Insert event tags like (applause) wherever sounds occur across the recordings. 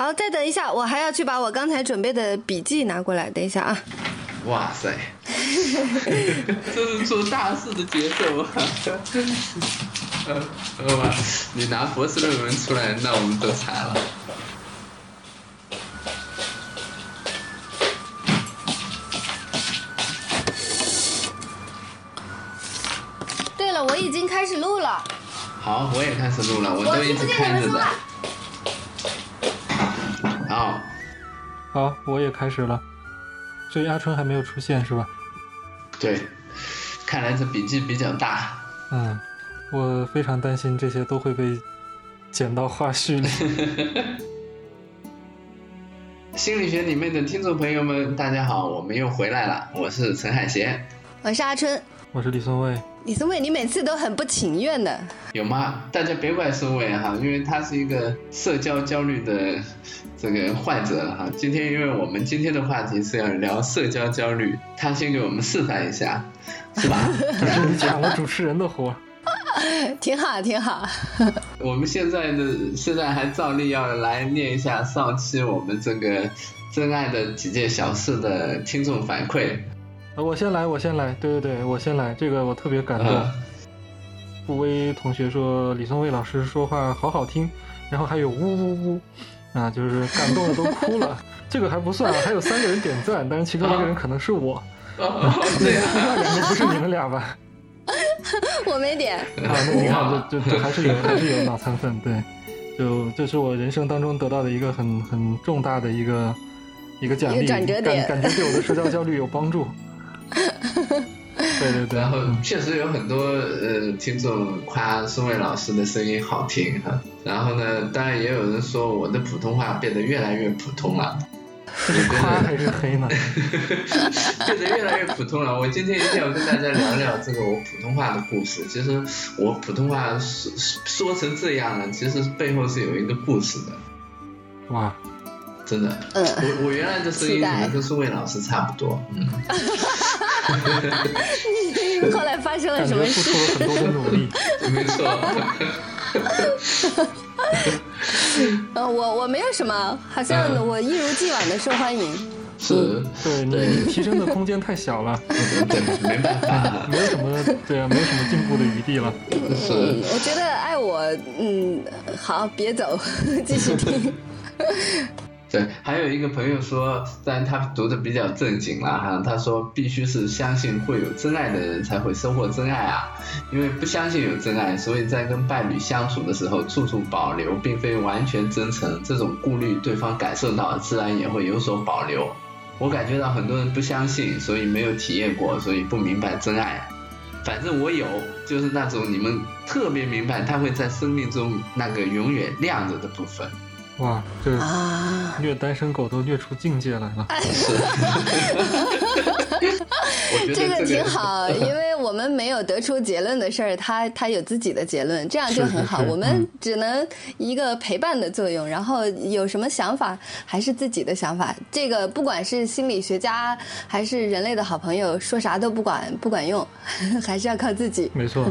好，再等一下，我还要去把我刚才准备的笔记拿过来。等一下啊！哇塞，(laughs) 这是做大事的节奏啊？呃，好吧，你拿博士论文出来，那我们都惨了。对了，我已经开始录了。好，我也开始录了，我都一直看着的。好，好，我也开始了。所以阿春还没有出现是吧？对，看来这笔记比较大。嗯，我非常担心这些都会被剪到花絮里。(laughs) 心理学里面的听众朋友们，大家好，我们又回来了。我是陈海贤，我是阿春，我是李松蔚。李松蔚，你每次都很不情愿的。有吗？大家别怪松蔚哈，因为他是一个社交焦虑的这个患者哈。今天因为我们今天的话题是要聊社交焦虑，他先给我们示范一下，是吧？你抢了主持人的活，(laughs) 挺好，挺好。我们现在的现在还照例要来念一下上期我们这个真爱的几件小事的听众反馈。我先来，我先来，对对对，我先来，这个我特别感动。傅威同学说李松蔚老师说话好好听，然后还有呜呜呜，啊，就是感动的都哭了。这个还不算啊，还有三个人点赞，但是其中一个人可能是我。(laughs) 对呀，那两个不是你们俩吧？(laughs) 我没点。啊，那你看，就就还是有还是 (laughs) 有脑残粉，对，就这是我人生当中得到的一个很很重大的一个一个奖励，感感觉对我的社交焦虑有帮助。对 (laughs) 对对，然后确实有很多呃听众夸孙伟老师的声音好听哈，然后呢，当然也有人说我的普通话变得越来越普通了，是夸还是黑呢？(laughs) 变得越来越普通了。我今天一定要跟大家聊聊这个我普通话的故事。其实我普通话说说成这样了，其实背后是有一个故事的。哇！真的，嗯，我我原来的声音可能跟苏伟老师差不多，嗯。(laughs) 你 (laughs) 后来发生了什么事？付出了很多的努力，(laughs) 没错。(laughs) 呃，我我没有什么，好像我一如既往的受欢迎。是，对你提升的空间太小了，对，没办法，没有什么，对啊，没有什么进步的余地了。是，我觉得爱我，嗯，好，别走，继续听。对，还有一个朋友说，但他读的比较正经了哈，他说必须是相信会有真爱的人才会收获真爱啊，因为不相信有真爱，所以在跟伴侣相处的时候处处保留，并非完全真诚，这种顾虑对方感受到，自然也会有所保留。我感觉到很多人不相信，所以没有体验过，所以不明白真爱。反正我有，就是那种你们特别明白，他会在生命中那个永远亮着的部分。哇，这虐单身狗都虐出境界来了。(laughs) (laughs) 这个挺好，(laughs) 因为我们没有得出结论的事儿，他他有自己的结论，这样就很好。我们只能一个陪伴的作用，然后有什么想法还是自己的想法。这个不管是心理学家还是人类的好朋友，说啥都不管不管用，(laughs) 还是要靠自己。没错，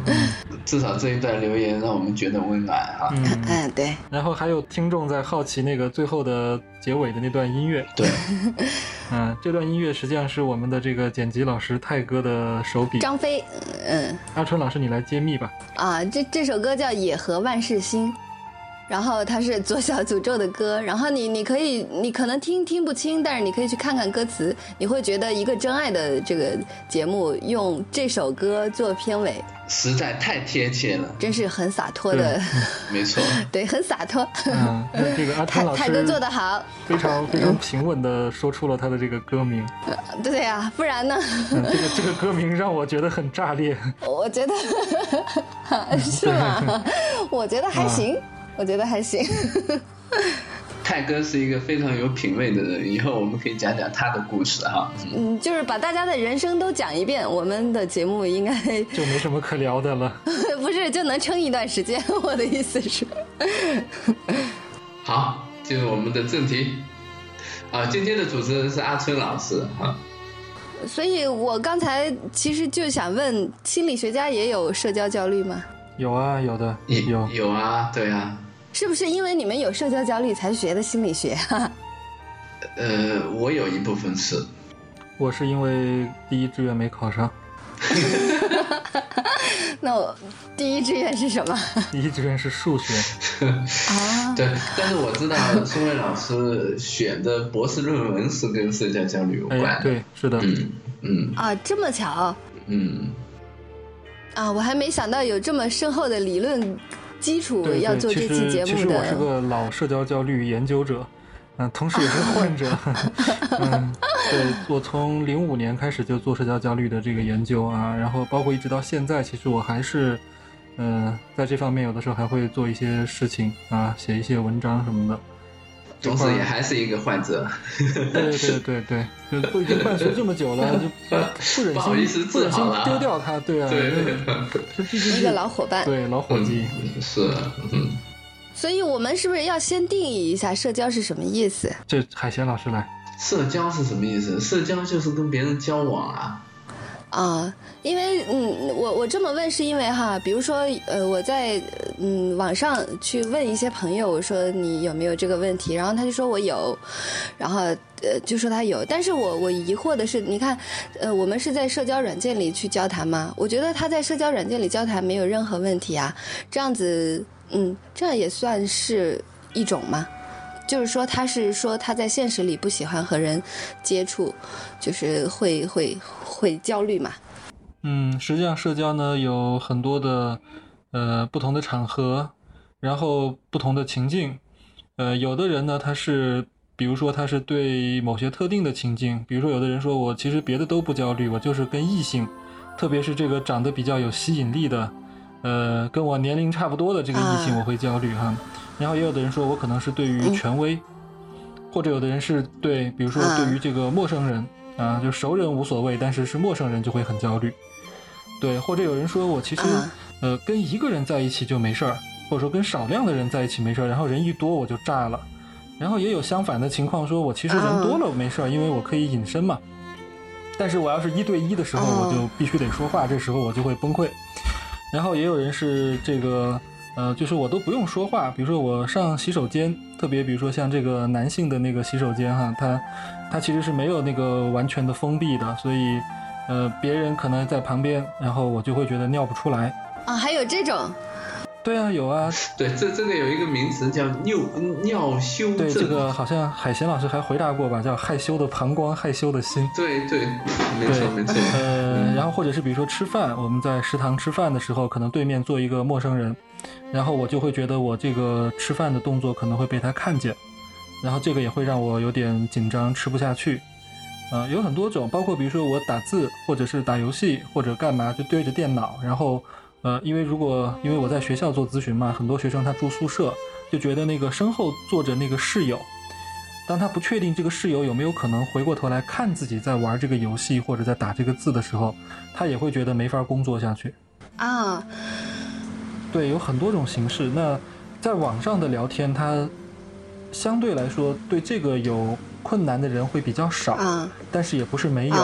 至少这一段留言让我们觉得温暖啊。嗯，对。然后还有听众在好奇那个最后的结尾的那段音乐。对，(laughs) 嗯，这段音乐实际上是我们的这个剪辑老师泰哥的手笔。张飞，嗯。阿春老师，你来揭秘吧。啊，这这首歌叫《野河万事兴》，然后它是左小诅咒的歌，然后你你可以你可能听听不清，但是你可以去看看歌词，你会觉得一个真爱的这个节目用这首歌做片尾。实在太贴切了，真是很洒脱的，(laughs) 没错，对，很洒脱。嗯，这个阿泰老师泰哥做的好，非常非常平稳的说出了他的这个歌名。对呀，不然呢？这个这个歌名让我觉得很炸裂。我觉得 (laughs) 是吗？(laughs) 我觉得还行，我觉得还行。(laughs) 泰哥是一个非常有品味的人，以后我们可以讲讲他的故事哈。嗯，就是把大家的人生都讲一遍，我们的节目应该 (laughs) 就没什么可聊的了。(laughs) 不是，就能撑一段时间。我的意思是，好，进入我们的正题。啊，今天的主持人是阿春老师啊。所以我刚才其实就想问，心理学家也有社交焦虑吗？有啊，有的，有有啊，对啊。是不是因为你们有社交焦虑才学的心理学？(laughs) 呃，我有一部分是，我是因为第一志愿没考上。(laughs) 那我第一志愿是什么？第一志愿是数学。(laughs) 啊，对，但是我知道孙伟老师选的博士论文是跟社交焦虑有关。哎，对，是的。嗯嗯。啊，这么巧。嗯。啊，我还没想到有这么深厚的理论基础要做这期节目的。其实我是个老社交焦虑研究者。嗯，同时也是患者。(laughs) 嗯，对我从零五年开始就做社交焦虑的这个研究啊，然后包括一直到现在，其实我还是，嗯，在这方面有的时候还会做一些事情啊，写一些文章什么的。同时也还是一个患者。对对对对，就都已经伴随这么久了，就 (laughs) 不忍心不忍心丢掉它，对啊，(laughs) 这毕竟一个老伙伴，对老伙计是嗯。所以我们是不是要先定义一下社交是什么意思？这海贤老师来。社交是什么意思？社交就是跟别人交往啊。啊，因为嗯，我我这么问是因为哈，比如说呃，我在嗯网上去问一些朋友，我说你有没有这个问题，然后他就说我有，然后呃就说他有，但是我我疑惑的是，你看呃我们是在社交软件里去交谈吗？我觉得他在社交软件里交谈没有任何问题啊，这样子。嗯，这样也算是一种吗？就是说，他是说他在现实里不喜欢和人接触，就是会会会焦虑嘛？嗯，实际上社交呢有很多的呃不同的场合，然后不同的情境。呃，有的人呢他是，比如说他是对某些特定的情境，比如说有的人说我其实别的都不焦虑，我就是跟异性，特别是这个长得比较有吸引力的。呃，跟我年龄差不多的这个异性，我会焦虑哈。然后也有的人说我可能是对于权威，或者有的人是对，比如说对于这个陌生人啊，就熟人无所谓，但是是陌生人就会很焦虑。对，或者有人说我其实呃跟一个人在一起就没事儿，或者说跟少量的人在一起没事儿，然后人一多我就炸了。然后也有相反的情况，说我其实人多了没事儿，因为我可以隐身嘛。但是我要是一对一的时候，我就必须得说话，这时候我就会崩溃。然后也有人是这个，呃，就是我都不用说话，比如说我上洗手间，特别比如说像这个男性的那个洗手间哈，它它其实是没有那个完全的封闭的，所以呃，别人可能在旁边，然后我就会觉得尿不出来啊，还有这种。对啊，有啊。(laughs) 对，这这个有一个名词叫尿尿羞症。对，这个好像海贤老师还回答过吧，叫害羞的膀胱，害羞的心。对对，没错没错。呃，然后或者是比如说吃饭，我们在食堂吃饭的时候，可能对面坐一个陌生人，然后我就会觉得我这个吃饭的动作可能会被他看见，然后这个也会让我有点紧张，吃不下去。呃，有很多种，包括比如说我打字，或者是打游戏，或者干嘛，就对着电脑，然后。呃，因为如果因为我在学校做咨询嘛，很多学生他住宿舍，就觉得那个身后坐着那个室友，当他不确定这个室友有没有可能回过头来看自己在玩这个游戏或者在打这个字的时候，他也会觉得没法工作下去。啊，对，有很多种形式。那在网上的聊天，它相对来说对这个有困难的人会比较少，但是也不是没有。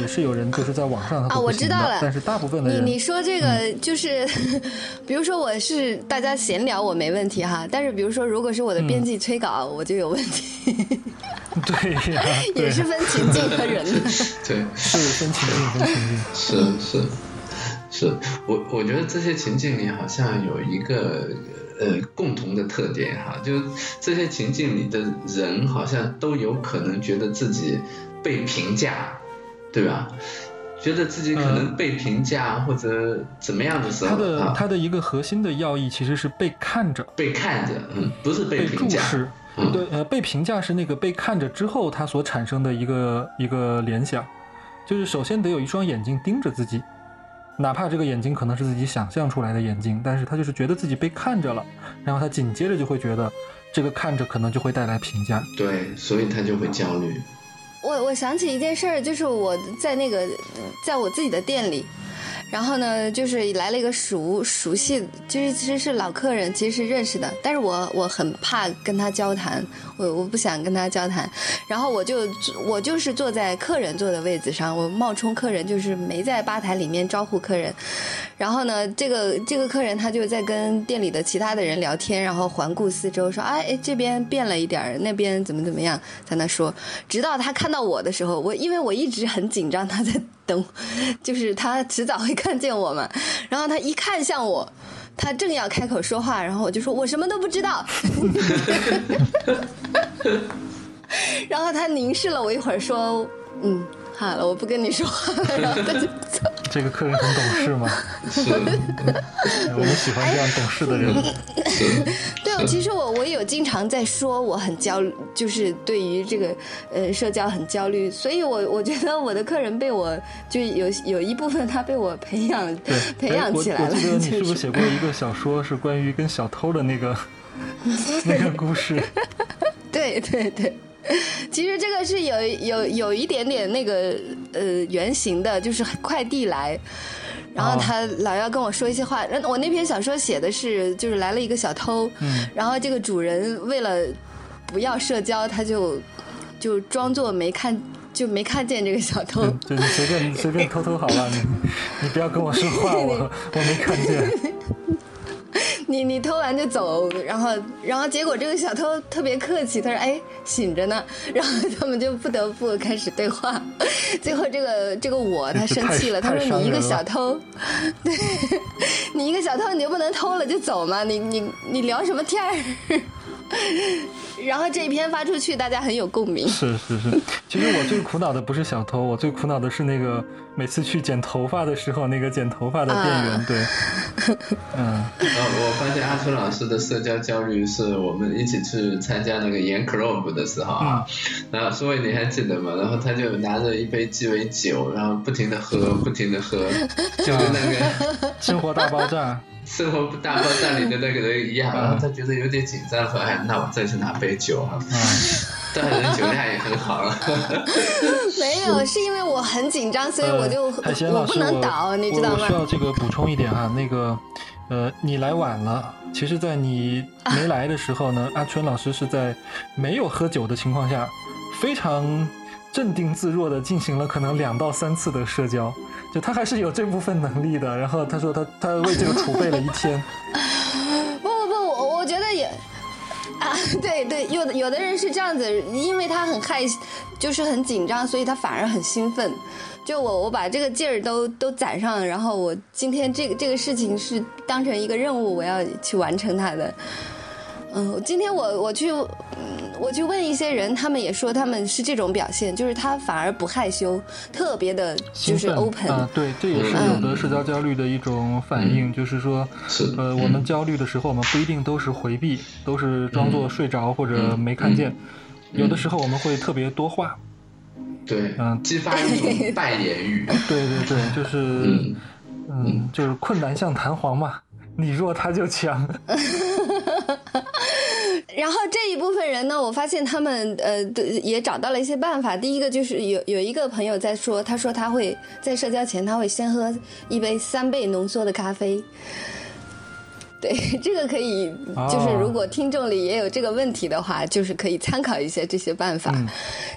也是有人就是在网上啊，我知道了。但是大部分的人，你你说这个就是，(laughs) 比如说我是大家闲聊我没问题哈，但是比如说如果是我的编辑催稿，我就有问题。(laughs) 对呀，(laughs) 也是分情境和人的。对，是分情境分情境。是是是，我我觉得这些情境里好像有一个呃共同的特点哈，就这些情境里的人好像都有可能觉得自己被评价。对吧？觉得自己可能被评价或者怎么样的时候，他的他的一个核心的要义其实是被看着，被看着，嗯，不是被注视，对，呃，被评价是那个被看着之后他所产生的一个一个联想，就是首先得有一双眼睛盯着自己，哪怕这个眼睛可能是自己想象出来的眼睛，但是他就是觉得自己被看着了，然后他紧接着就会觉得这个看着可能就会带来评价，对，所以他就会焦虑。我我想起一件事儿，就是我在那个，在我自己的店里，然后呢，就是来了一个熟熟悉，就是其实是老客人，其实是认识的，但是我我很怕跟他交谈，我我不想跟他交谈，然后我就我就是坐在客人坐的位子上，我冒充客人，就是没在吧台里面招呼客人，然后呢，这个这个客人他就在跟店里的其他的人聊天，然后环顾四周，说哎哎这边变了一点，那边怎么怎么样，在那说，直到他看到我的时候，我因为我一直很紧张，他在。等，就是他迟早会看见我嘛。然后他一看向我，他正要开口说话，然后我就说：“我什么都不知道。(laughs) ”然后他凝视了我一会儿，说：“嗯。”好了，我不跟你说话了，然后他就走。(laughs) 这个客人很懂事吗？(laughs) 是，(laughs) 我们喜欢这样懂事的人。对，其实我我有经常在说我很焦，就是对于这个呃社交很焦虑，所以我我觉得我的客人被我就有有一部分他被我培养培养起来了。我记得你是不是写过一个小说，是关于跟小偷的那个那个故事？对对对。(laughs) 其实这个是有有有一点点那个呃原型的，就是快递来，然后他老要跟我说一些话。我那篇小说写的是，就是来了一个小偷，然后这个主人为了不要社交，他就就装作没看就没看见这个小偷。就你随便你随便偷偷好了，你你不要跟我说话，我 (laughs) 我没看见。(laughs) 你你偷完就走，然后然后结果这个小偷特别客气，他说：“哎，醒着呢。”然后他们就不得不开始对话。最后这个这个我他生气了，他说：“你一个小偷，对 (laughs) 你一个小偷你就不能偷了就走吗？你你你聊什么天儿？” (laughs) 然后这一篇发出去，大家很有共鸣。是是是，其实我最苦恼的不是小偷，我最苦恼的是那个每次去剪头发的时候，那个剪头发的店员。对，(laughs) 嗯。呃，我发现阿春老师的社交焦虑是我们一起去参加那个盐 club 的时候啊，然后苏伟你还记得吗？然后他就拿着一杯鸡尾酒，然后不停的喝，不停的喝，(laughs) 就跟那个生活大爆炸。生活大爆炸里的那个人一样，然后他觉得有点紧张，说：“哎，那我再去拿杯酒啊。”但人酒量也很好。(laughs) 没有，是因为我很紧张，所以我就我不能倒，你知道吗？我需要这个补充一点哈，那个呃，你来晚了。其实，在你没来的时候呢，阿春老师是在没有喝酒的情况下，非常镇定自若的进行了可能两到三次的社交。就他还是有这部分能力的，然后他说他他为这个储备了一天。(laughs) 不不不，我我觉得也啊，对对，有的有的人是这样子，因为他很害，就是很紧张，所以他反而很兴奋。就我我把这个劲儿都都攒上，然后我今天这个这个事情是当成一个任务，我要去完成它的。嗯，今天我我去，我去问一些人，他们也说他们是这种表现，就是他反而不害羞，特别的就是 open 啊，对，这也是有的社交焦虑的一种反应，就是说，呃，我们焦虑的时候，我们不一定都是回避，都是装作睡着或者没看见，有的时候我们会特别多话，对，嗯，激发一种扮演欲，(laughs) 对对对，就是，嗯，就是困难像弹簧嘛，你弱他就强。(laughs) 然后这一部分人呢，我发现他们呃也找到了一些办法。第一个就是有有一个朋友在说，他说他会在社交前他会先喝一杯三倍浓缩的咖啡。对，这个可以，就是如果听众里也有这个问题的话，就是可以参考一些这些办法。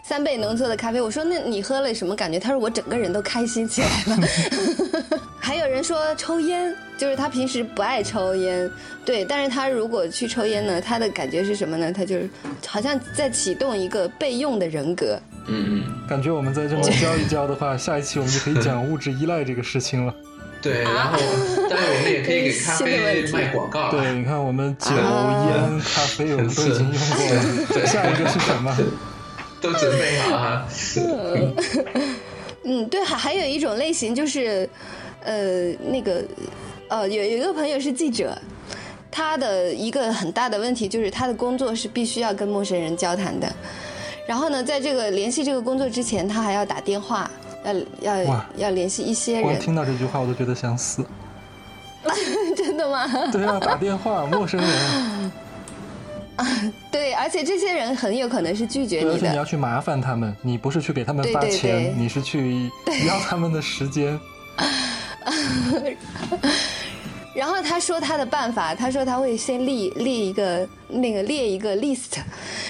三倍浓缩的咖啡，我说那你喝了什么感觉？他说我整个人都开心起来了。(laughs) 还有人说抽烟，就是他平时不爱抽烟，对，但是他如果去抽烟呢，他的感觉是什么呢？他就是好像在启动一个备用的人格。嗯嗯，感觉我们再这么教一教的话，下一期我们就可以讲物质依赖这个事情了。(laughs) 对，然后，但是我们也可以给咖啡卖广告。对，你看我们酒、烟、咖啡，我们都已经用过了。下一个是什么？(laughs) 都准备好哈。(laughs) 嗯，对，还还有一种类型就是，呃，那个，呃，有有一个朋友是记者，他的一个很大的问题就是他的工作是必须要跟陌生人交谈的，然后呢，在这个联系这个工作之前，他还要打电话。要要要联系一些人。光听到这句话我都觉得想死。(laughs) 真的吗？(laughs) 对啊，打电话，陌生人。啊，对，而且这些人很有可能是拒绝你的。而且你要去麻烦他们，你不是去给他们发钱，你是去要他们的时间。(laughs) 然后他说他的办法，他说他会先立立一个那个列一个 list，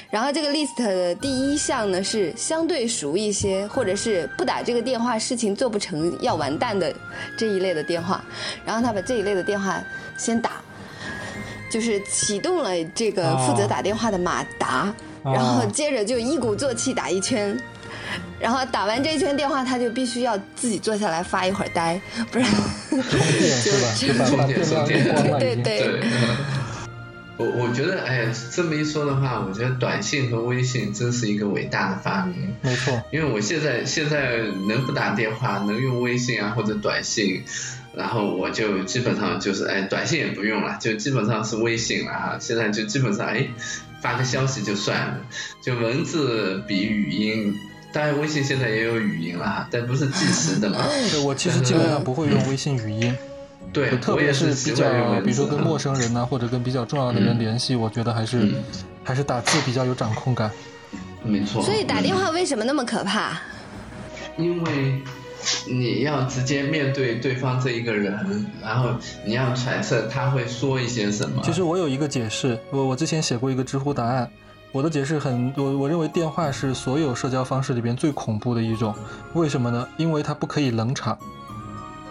然后这个 list 的第一项呢是相对熟一些，或者是不打这个电话事情做不成要完蛋的这一类的电话，然后他把这一类的电话先打，就是启动了这个负责打电话的马达，然后接着就一鼓作气打一圈。然后打完这一圈电话，他就必须要自己坐下来发一会儿呆，不然充电是吧？就把把电量用光了对对。我我觉得，哎，这么一说的话，我觉得短信和微信真是一个伟大的发明。没错。因为我现在现在能不打电话，能用微信啊或者短信，然后我就基本上就是哎，短信也不用了，就基本上是微信了哈。现在就基本上哎，发个消息就算了，就文字比语音。当然，微信现在也有语音了，但不是即时的嘛。对，我其实基本上不会用微信语音。对，特别是比较，比如说跟陌生人呐，或者跟比较重要的人联系，我觉得还是还是打字比较有掌控感。没错。所以打电话为什么那么可怕？因为你要直接面对对方这一个人，然后你要揣测他会说一些什么。其实我有一个解释，我我之前写过一个知乎答案。我的解释很，我我认为电话是所有社交方式里边最恐怖的一种，为什么呢？因为它不可以冷场。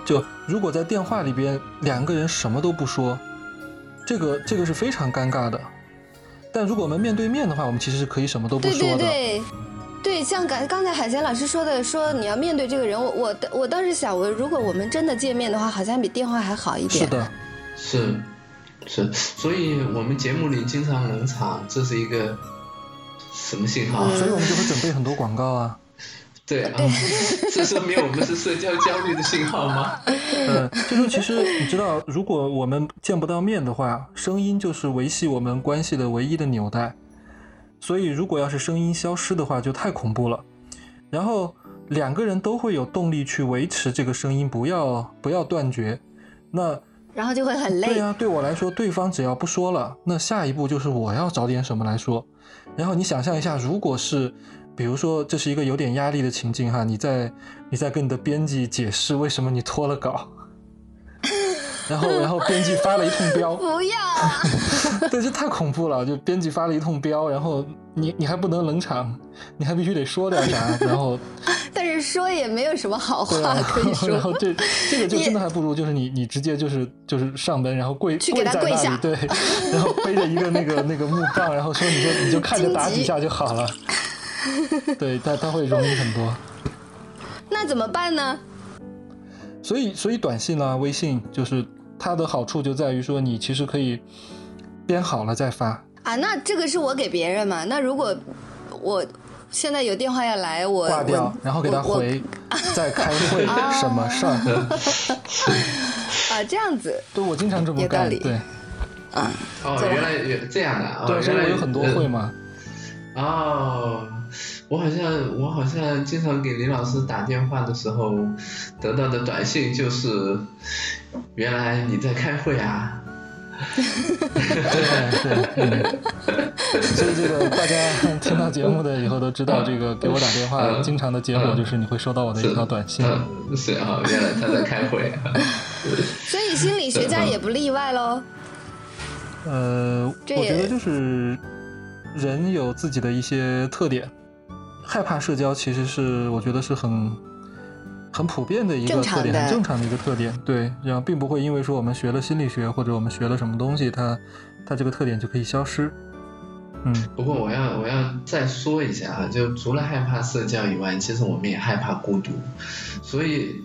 就如果在电话里边两个人什么都不说，这个这个是非常尴尬的。但如果我们面对面的话，我们其实是可以什么都不说的。对对对，对，像刚刚才海贤老师说的，说你要面对这个人，我我我倒是想，我如果我们真的见面的话，好像比电话还好一点。是的，是是，所以我们节目里经常冷场，这是一个。什么信号？所以我们就会准备很多广告啊。对啊，这说明我们是社交焦虑的信号吗？嗯，(laughs) 就说其实你知道，如果我们见不到面的话，声音就是维系我们关系的唯一的纽带。所以如果要是声音消失的话，就太恐怖了。然后两个人都会有动力去维持这个声音，不要不要断绝。那然后就会很累。对呀，对我来说，对方只要不说了，那下一步就是我要找点什么来说。然后你想象一下，如果是，比如说这是一个有点压力的情境哈，你在你在跟你的编辑解释为什么你拖了稿，(laughs) 然后然后编辑发了一通飙，(laughs) 不要，对，这太恐怖了，就编辑发了一通飙，然后你你还不能冷场，你还必须得说点啥，然后。说也没有什么好话可以说，然后这这个就真的还不如就是你你直接就是就是上门，然后跪跪在那里，对，(laughs) 然后背着一个那个那个木棒，然后说你就你就看着打几下就好了，(laughs) 对，他他会容易很多。(laughs) 那怎么办呢？所以所以短信呢，微信就是它的好处就在于说你其实可以编好了再发啊。那这个是我给别人嘛？那如果我。现在有电话要来，我挂掉，然后给他回，(laughs) 在开会，什么事儿？(laughs) 啊，这样子。对，我经常这么干。对。啊。哦，原来有这样的。对，原来有很多会嘛。哦，我好像我好像经常给林老师打电话的时候，得到的短信就是，原来你在开会啊。对对，所以这个大家听到节目的以后都知道，这个给我打电话，经常的结果就是你会收到我的一条短信。是啊，原来他在开会。所以心理学家也不例外喽。呃，我觉得就是人有自己的一些特点，害怕社交其实是我觉得是很。很普遍的一个特点，很正常的一个特点，对，然后并不会因为说我们学了心理学或者我们学了什么东西，它它这个特点就可以消失。嗯，不过我要我要再说一下啊，就除了害怕社交以外，其实我们也害怕孤独，所以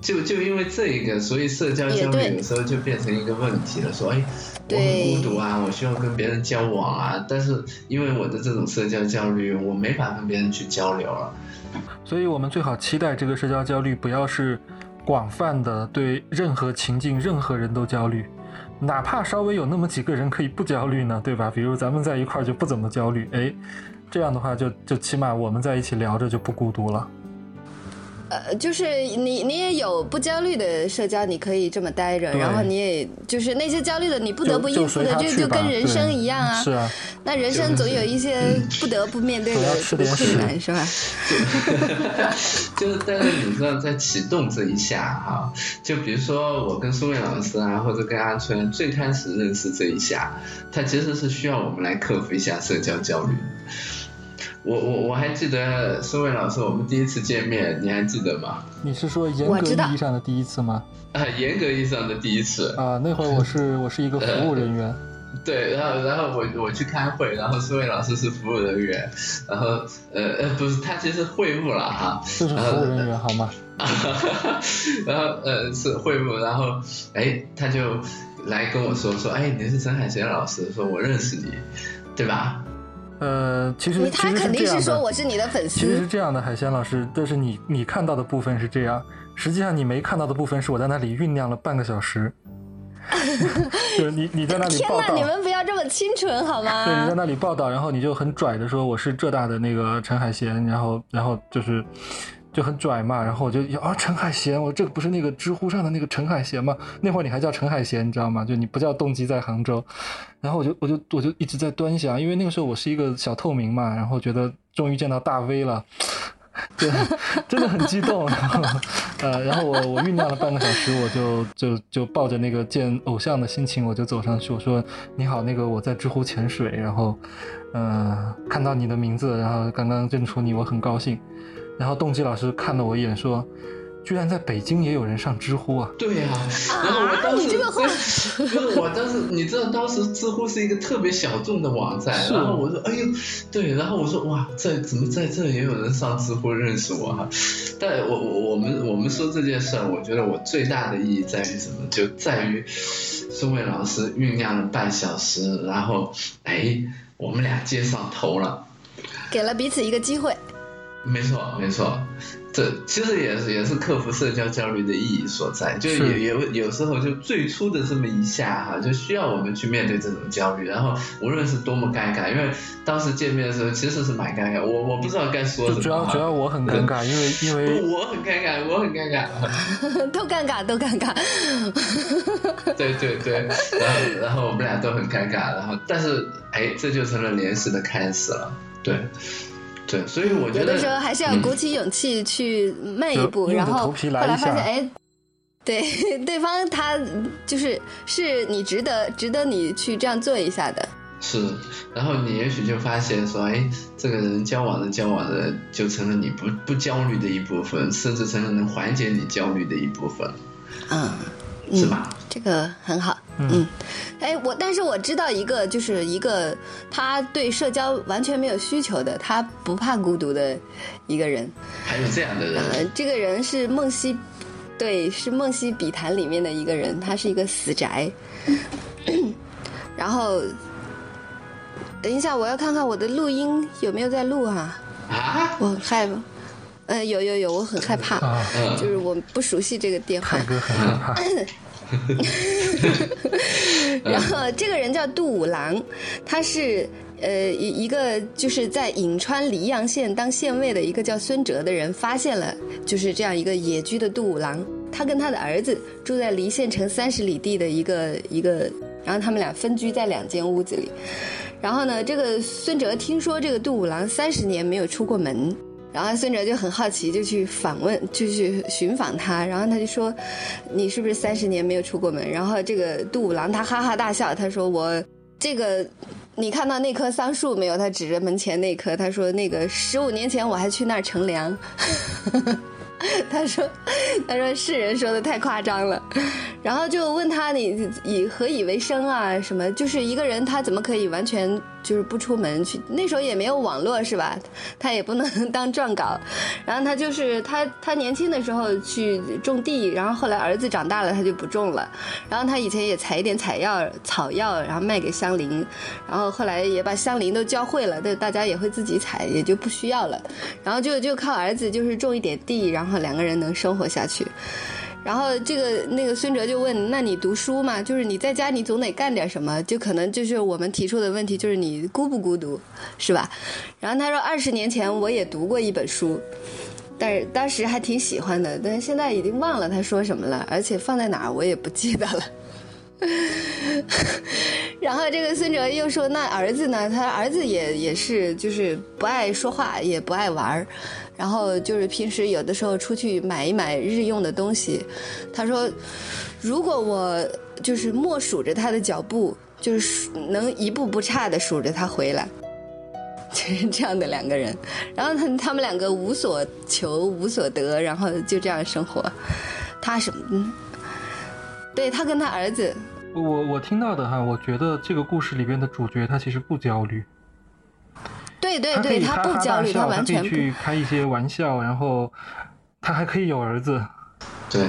就就因为这一个，所以社交焦虑有时候就变成一个问题了，说哎，我很孤独啊，我需要跟别人交往啊，但是因为我的这种社交焦虑，我没法跟别人去交流了。所以，我们最好期待这个社交焦虑不要是广泛的，对任何情境、任何人都焦虑，哪怕稍微有那么几个人可以不焦虑呢，对吧？比如咱们在一块儿就不怎么焦虑，哎，这样的话就就起码我们在一起聊着就不孤独了。呃，就是你你也有不焦虑的社交，你可以这么待着，然后你也就是那些焦虑的，你不得不应付的，就就跟人生一样啊。是啊。那人生总有一些不得不面对的困难，是吧？就是，但是你知道，在启动这一下哈，就比如说我跟苏伟老师啊，或者跟阿春最开始认识这一下，他其实是需要我们来克服一下社交焦虑。我我我还记得孙伟老师，我们第一次见面，你还记得吗？你是说严格意义上的第一次吗？啊，严格意义上的第一次啊，那会儿我是我是一个服务人员。(laughs) 对，然后然后我我去开会，然后孙伟老师是服务人员，然后呃呃不是，他其实会务了哈，就是服务人员好吗？(laughs) 然后呃是会务，然后哎他就来跟我说说，哎你是陈海贤老师，说我认识你，对吧？呃，其实他肯定是说我是你的粉丝。其实是这样的，海鲜老师，但是你你看到的部分是这样，实际上你没看到的部分是我在那里酝酿了半个小时。(laughs) 就是你你在那里报道，你们不要这么清纯好吗？对，你在那里报道，然后你就很拽的说我是浙大的那个陈海贤，然后然后就是。就很拽嘛，然后我就啊，陈海贤，我这个不是那个知乎上的那个陈海贤吗？那会儿你还叫陈海贤，你知道吗？就你不叫动机在杭州，然后我就我就我就一直在端详，因为那个时候我是一个小透明嘛，然后觉得终于见到大 V 了，(laughs) 对，真的很激动，然后呃，然后我我酝酿了半个小时，我就就就抱着那个见偶像的心情，我就走上去，我说你好，那个我在知乎潜水，然后嗯，看到你的名字，然后刚刚认出你，我很高兴。然后动机老师看了我一眼，说：“居然在北京也有人上知乎啊！”对呀，然后我当时，就是我当时，你知道当时知乎是一个特别小众的网站，然后我说：“哎呦，对。”然后我说：“哇，在怎么在这也有人上知乎认识我哈？”但我我我们我们说这件事儿，我觉得我最大的意义在于什么？就在于孙伟老师酝酿了半小时，然后哎，我们俩接上头了，给了彼此一个机会。没错，没错，这其实也是也是克服社交焦虑的意义所在。就有有有时候就最初的这么一下哈，就需要我们去面对这种焦虑。然后无论是多么尴尬，因为当时见面的时候其实是蛮尴尬，我我不知道该说什么。主要主要我很尴尬，因为因为 (laughs) 我很尴尬，我很尴尬，都尴尬都尴尬。(laughs) 对对对，然后然后我们俩都很尴尬，然后但是哎，这就成了联系的开始了，对。对，所以我觉得有的时候还是要鼓起勇气去迈一步，然后后来发现，哎，对，(laughs) 对方他就是是你值得值得你去这样做一下的。是，然后你也许就发现说，哎，这个人交往的交往的就成了你不不焦虑的一部分，甚至成了能缓解你焦虑的一部分。嗯。是吧？这个很好。嗯，哎，我但是我知道一个，就是一个他对社交完全没有需求的，他不怕孤独的一个人。还有这样的人？呃，这个人是梦溪，对，是梦溪笔谈里面的一个人，他是一个死宅。然后，等一下，我要看看我的录音有没有在录哈。啊？我害怕。呃，有有有，我很害怕，就是我不熟悉这个电话。哥很害怕。然后这个人叫杜五郎，他是呃一一个就是在颍川黎阳县当县尉的一个叫孙哲的人，发现了就是这样一个野居的杜五郎。他跟他的儿子住在离县城三十里地的一个一个，然后他们俩分居在两间屋子里。然后呢，这个孙哲听说这个杜五郎三十年没有出过门。然后孙哲就很好奇，就去访问，就去寻访他。然后他就说：“你是不是三十年没有出过门？”然后这个杜五郎他哈哈大笑，他说：“我这个，你看到那棵桑树没有？”他指着门前那棵，他说：“那个十五年前我还去那儿乘凉。(laughs) ”他说：“他说世人说的太夸张了。”然后就问他：“你以何以为生啊？什么？就是一个人他怎么可以完全？”就是不出门去，那时候也没有网络是吧？他也不能 (laughs) 当撰稿，然后他就是他他年轻的时候去种地，然后后来儿子长大了他就不种了，然后他以前也采一点采药草药，然后卖给乡邻，然后后来也把乡邻都教会了，对大家也会自己采，也就不需要了，然后就就靠儿子就是种一点地，然后两个人能生活下去。然后这个那个孙哲就问：“那你读书吗？就是你在家，你总得干点什么？就可能就是我们提出的问题，就是你孤不孤独，是吧？”然后他说：“二十年前我也读过一本书，但是当时还挺喜欢的，但是现在已经忘了他说什么了，而且放在哪儿我也不记得了。(laughs) 然后这个孙哲又说：“那儿子呢？他儿子也也是，就是不爱说话，也不爱玩儿。然后就是平时有的时候出去买一买日用的东西。他说，如果我就是默数着他的脚步，就是能一步不差的数着他回来，就 (laughs) 是这样的两个人。然后他他们两个无所求无所得，然后就这样生活。他什么？对他跟他儿子。”我我听到的哈，我觉得这个故事里边的主角他其实不焦虑，对对对，他不焦虑，他完全可以去开一些玩笑，然后他还可以有儿子。(laughs) 对，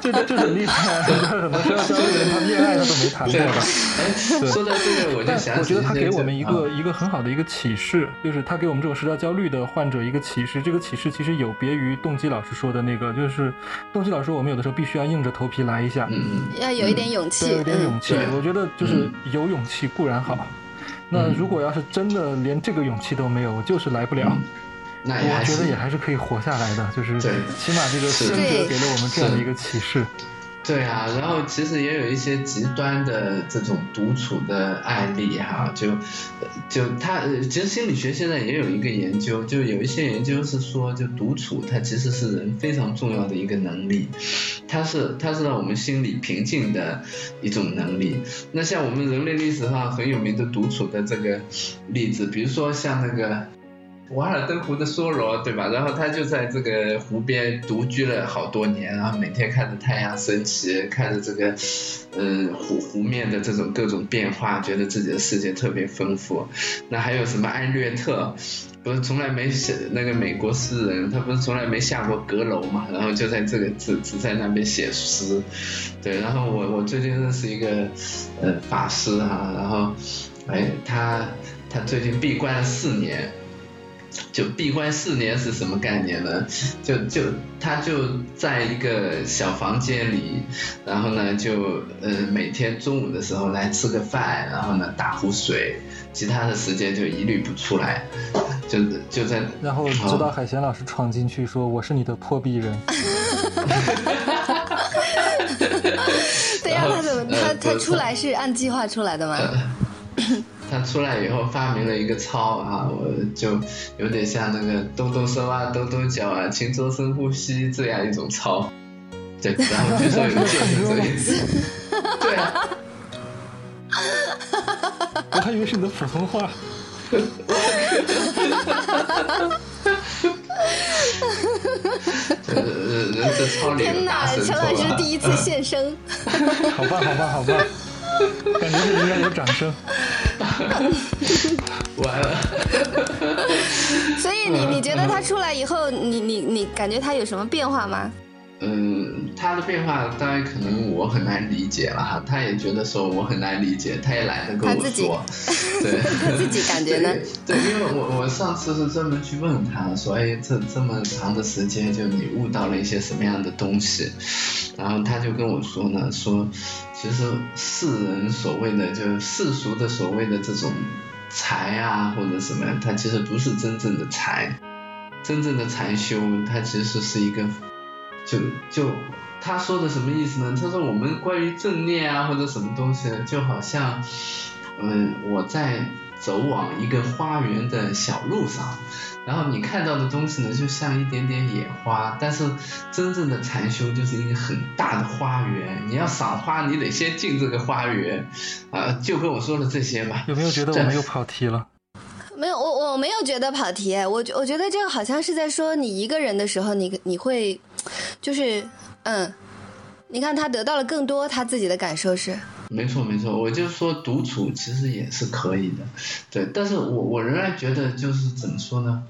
这这这很厉害，很多社交人他恋爱他都没谈过的。哎，说到这个，我就想，我觉得他给我们一个一个很好的一个启示，就是他给我们这种社交焦虑的患者一个启示。这个启示其实有别于动机老师说的那个，就是动机老师我们有的时候必须要硬着头皮来一下，嗯要有一点勇气，有点勇气。我觉得就是有勇气固然好，那如果要是真的连这个勇气都没有，我就是来不了。我觉得也还是可以活下来的，就是起码这个圣哲给了我们这样的一个启示。对啊，然后其实也有一些极端的这种独处的案例哈，就就他其实心理学现在也有一个研究，就有一些研究是说，就独处它其实是人非常重要的一个能力，它是它是让我们心理平静的一种能力。那像我们人类历史上很有名的独处的这个例子，比如说像那个。瓦尔登湖的梭罗，对吧？然后他就在这个湖边独居了好多年，然后每天看着太阳升起，看着这个，嗯，湖湖面的这种各种变化，觉得自己的世界特别丰富。那还有什么安略特，不是从来没写那个美国诗人，他不是从来没下过阁楼嘛？然后就在这个只只在那边写诗，对。然后我我最近认识一个呃法师哈，然后哎他他最近闭关了四年。就闭关四年是什么概念呢？就就他就在一个小房间里，然后呢就呃每天中午的时候来吃个饭，然后呢打壶水，其他的时间就一律不出来，就就在。然后直到海贤老师闯进去说：“我是你的破壁人。(laughs) 对呀，他怎么他他出来是按计划出来的吗？他出来以后发明了一个操啊，我就有点像那个抖抖手啊、抖抖脚啊、轻做深呼吸这样一种操，对，然后据说有健身这一次，对啊，我还以为是你的普通话，呃呃，这操里有大神陈老师第一次现身，(laughs) 好棒好棒好棒。感觉是应该有掌声。(laughs) 完了。(laughs) 所以你你觉得他出来以后，你你你感觉他有什么变化吗？嗯，他的变化当然可能我很难理解了哈，他也觉得说我很难理解，他也懒得跟我说。(laughs) 对，他自己感觉呢？对，因为我我上次是专门去问他说，哎，这这么长的时间，就你悟到了一些什么样的东西？然后他就跟我说呢，说其实世人所谓的就世俗的所谓的这种财啊或者什么，他其实不是真正的财，真正的禅修，它其实是一个。就就他说的什么意思呢？他说我们关于正念啊或者什么东西，就好像，嗯，我在走往一个花园的小路上，然后你看到的东西呢，就像一点点野花，但是真正的禅修就是一个很大的花园，你要赏花，你得先进这个花园，啊，就跟我说了这些吧。有没有觉得我们又跑题了？没有，我我没有觉得跑题，我我觉得这个好像是在说你一个人的时候，你你会。就是，嗯，你看他得到了更多，他自己的感受是。没错没错，我就说独处其实也是可以的，对，但是我我仍然觉得就是怎么说呢？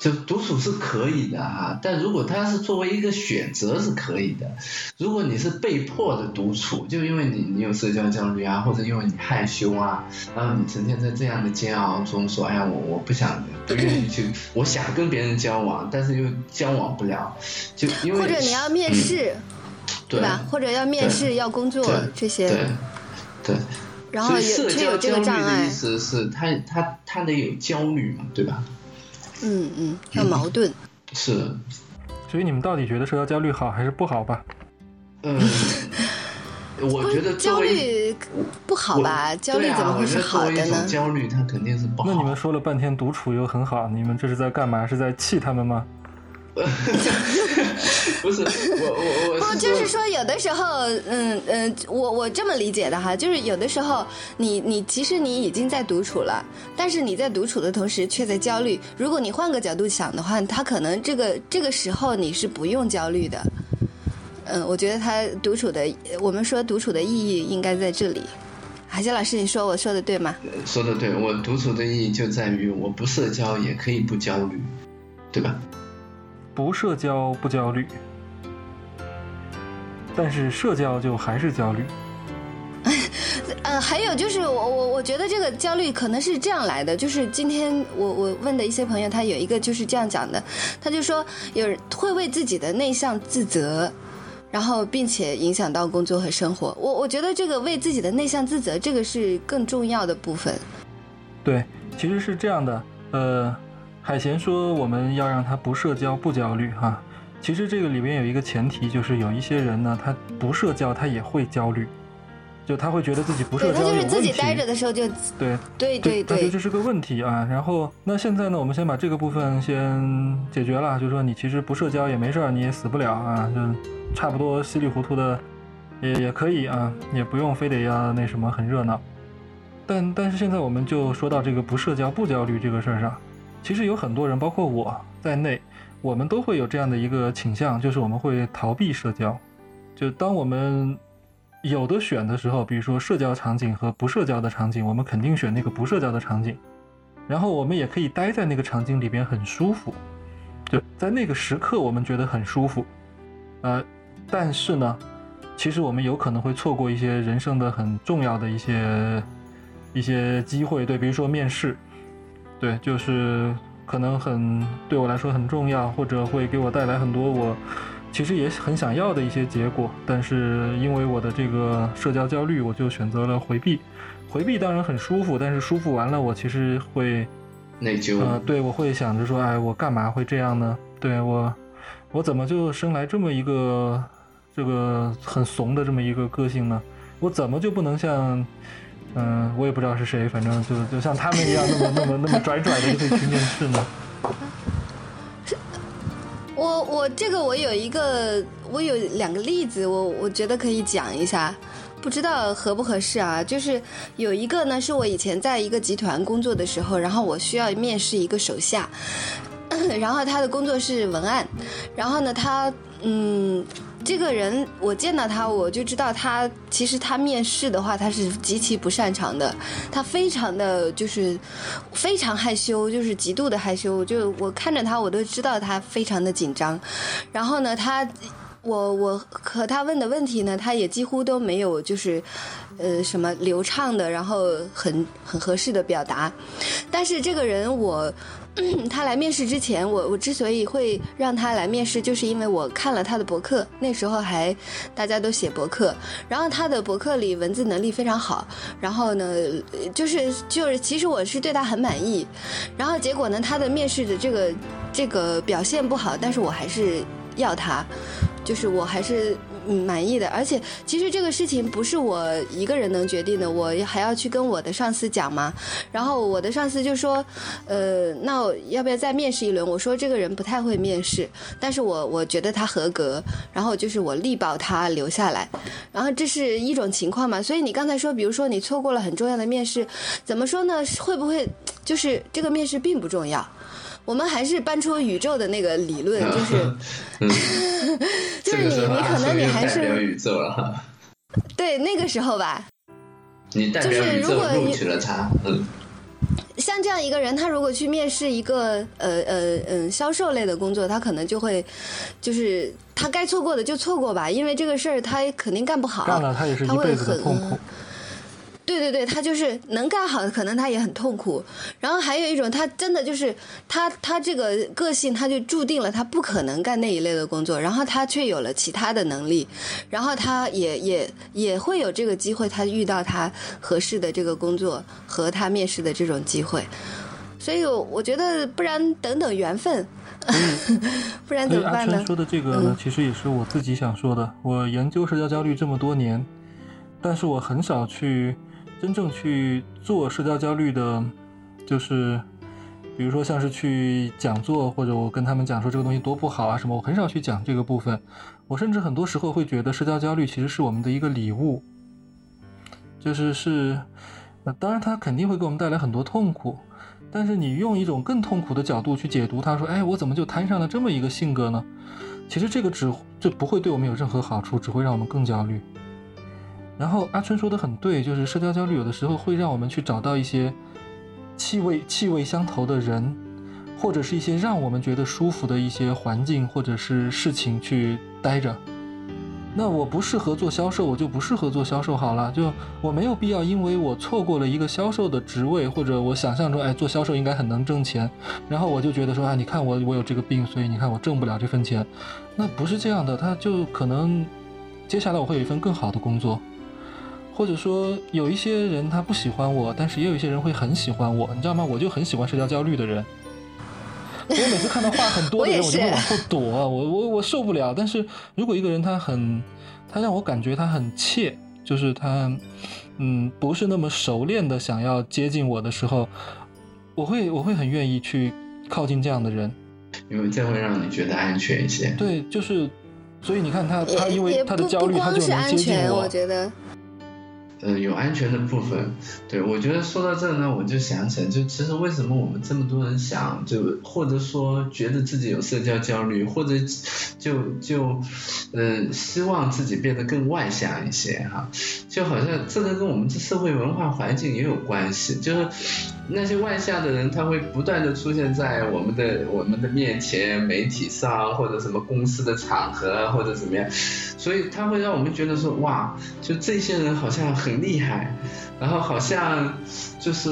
就独处是可以的哈，但如果他是作为一个选择是可以的。如果你是被迫的独处，就因为你你有社交焦虑啊，或者因为你害羞啊，然后你成天在这样的煎熬中说，哎呀，我我不想不愿意去，我想跟别人交往，但是又交往不了，就因为或者你要面试，对吧？或者要面试要工作这些，对对。然后有就有这个障碍意思是他他他得有焦虑嘛，对吧？嗯嗯，要矛盾。是。所以你们到底觉得社交焦虑好还是不好吧？嗯，我觉得焦虑不好吧？焦虑怎么会是好的呢？焦虑它肯定是不好。那你们说了半天独处又很好，你们这是在干嘛？是在气他们吗？(laughs) 不是我我我不就是说有的时候嗯嗯我我这么理解的哈，就是有的时候你你其实你已经在独处了，但是你在独处的同时却在焦虑。如果你换个角度想的话，他可能这个这个时候你是不用焦虑的。嗯，我觉得他独处的，我们说独处的意义应该在这里。海杰老师，你说我说的对吗？说的对，我独处的意义就在于我不社交也可以不焦虑，对吧？不社交不焦虑，但是社交就还是焦虑。(laughs) 呃，还有就是我我我觉得这个焦虑可能是这样来的，就是今天我我问的一些朋友，他有一个就是这样讲的，他就说有人会为自己的内向自责。然后，并且影响到工作和生活。我我觉得这个为自己的内向自责，这个是更重要的部分。对，其实是这样的。呃，海贤说我们要让他不社交不焦虑哈。其实这个里边有一个前提，就是有一些人呢，他不社交他也会焦虑，就他会觉得自己不社交有问题。他就是自己待着的时候就对对对对，他觉得这是个问题啊。然后那现在呢，我们先把这个部分先解决了，就是说你其实不社交也没事儿，你也死不了啊，就。差不多稀里糊涂的，也也可以啊，也不用非得要那什么很热闹。但但是现在我们就说到这个不社交不焦虑这个事儿上，其实有很多人，包括我在内，我们都会有这样的一个倾向，就是我们会逃避社交。就当我们有的选的时候，比如说社交场景和不社交的场景，我们肯定选那个不社交的场景。然后我们也可以待在那个场景里边很舒服，就在那个时刻我们觉得很舒服，呃。但是呢，其实我们有可能会错过一些人生的很重要的一些一些机会，对，比如说面试，对，就是可能很对我来说很重要，或者会给我带来很多我其实也很想要的一些结果。但是因为我的这个社交焦虑，我就选择了回避。回避当然很舒服，但是舒服完了，我其实会内疚。呃，对，我会想着说，哎，我干嘛会这样呢？对我，我怎么就生来这么一个？这个很怂的这么一个个性呢，我怎么就不能像，嗯，我也不知道是谁，反正就就像他们一样那么那么那么拽拽的就可以去面试呢？(laughs) 我我这个我有一个我有两个例子，我我觉得可以讲一下，不知道合不合适啊？就是有一个呢，是我以前在一个集团工作的时候，然后我需要面试一个手下，(coughs) 然后他的工作是文案，然后呢，他嗯。这个人，我见到他，我就知道他其实他面试的话，他是极其不擅长的。他非常的就是非常害羞，就是极度的害羞。就我看着他，我都知道他非常的紧张。然后呢，他我我和他问的问题呢，他也几乎都没有就是呃什么流畅的，然后很很合适的表达。但是这个人我。(clears throat) 他来面试之前，我我之所以会让他来面试，就是因为我看了他的博客，那时候还大家都写博客，然后他的博客里文字能力非常好，然后呢，就是就是其实我是对他很满意，然后结果呢，他的面试的这个这个表现不好，但是我还是要他，就是我还是。嗯，满意的，而且其实这个事情不是我一个人能决定的，我还要去跟我的上司讲嘛。然后我的上司就说，呃，那要不要再面试一轮？我说这个人不太会面试，但是我我觉得他合格，然后就是我力保他留下来。然后这是一种情况嘛，所以你刚才说，比如说你错过了很重要的面试，怎么说呢？会不会就是这个面试并不重要？我们还是搬出宇宙的那个理论，(laughs) 就是，(laughs) 就是你你可能你还是宇宙了，(laughs) 对那个时候吧，你代表宇宙录取了他，嗯，像这样一个人，他如果去面试一个呃呃嗯销售类的工作，他可能就会，就是他该错过的就错过吧，因为这个事儿他肯定干不好，干了他也是一辈子的痛苦。对对对，他就是能干好，可能他也很痛苦。然后还有一种，他真的就是他他这个个性，他就注定了他不可能干那一类的工作。然后他却有了其他的能力，然后他也也也会有这个机会，他遇到他合适的这个工作和他面试的这种机会。所以我觉得不然等等缘分，(laughs) 不然怎么办呢？阿春说的这个呢，其实也是我自己想说的。我研究社交焦虑这么多年，但是我很少去真正去做社交焦虑的，就是比如说像是去讲座，或者我跟他们讲说这个东西多不好啊什么，我很少去讲这个部分。我甚至很多时候会觉得社交焦虑其实是我们的一个礼物。就是是，那当然，它肯定会给我们带来很多痛苦，但是你用一种更痛苦的角度去解读它，说，哎，我怎么就摊上了这么一个性格呢？其实这个只这不会对我们有任何好处，只会让我们更焦虑。然后阿春说的很对，就是社交焦虑有的时候会让我们去找到一些气味气味相投的人，或者是一些让我们觉得舒服的一些环境或者是事情去待着。那我不适合做销售，我就不适合做销售好了。就我没有必要，因为我错过了一个销售的职位，或者我想象中，哎，做销售应该很能挣钱，然后我就觉得说，啊，你看我我有这个病，所以你看我挣不了这份钱。那不是这样的，他就可能接下来我会有一份更好的工作，或者说有一些人他不喜欢我，但是也有一些人会很喜欢我，你知道吗？我就很喜欢社交焦虑的人。我每次看到话很多的人，(laughs) 我就会往后躲，我我我受不了。但是如果一个人他很，他让我感觉他很怯，就是他，嗯，不是那么熟练的想要接近我的时候，我会我会很愿意去靠近这样的人，因为这会让你觉得安全一些。对，就是，所以你看他他因为他的焦虑，他就能接近我。我觉得。嗯，有安全的部分，对我觉得说到这呢，我就想起来，就其实为什么我们这么多人想，就或者说觉得自己有社交焦虑，或者就就，嗯，希望自己变得更外向一些哈，就好像这个跟我们这社会文化环境也有关系，就是那些外向的人，他会不断的出现在我们的我们的面前，媒体上或者什么公司的场合或者怎么样，所以他会让我们觉得说，哇，就这些人好像很。厉害，然后好像就是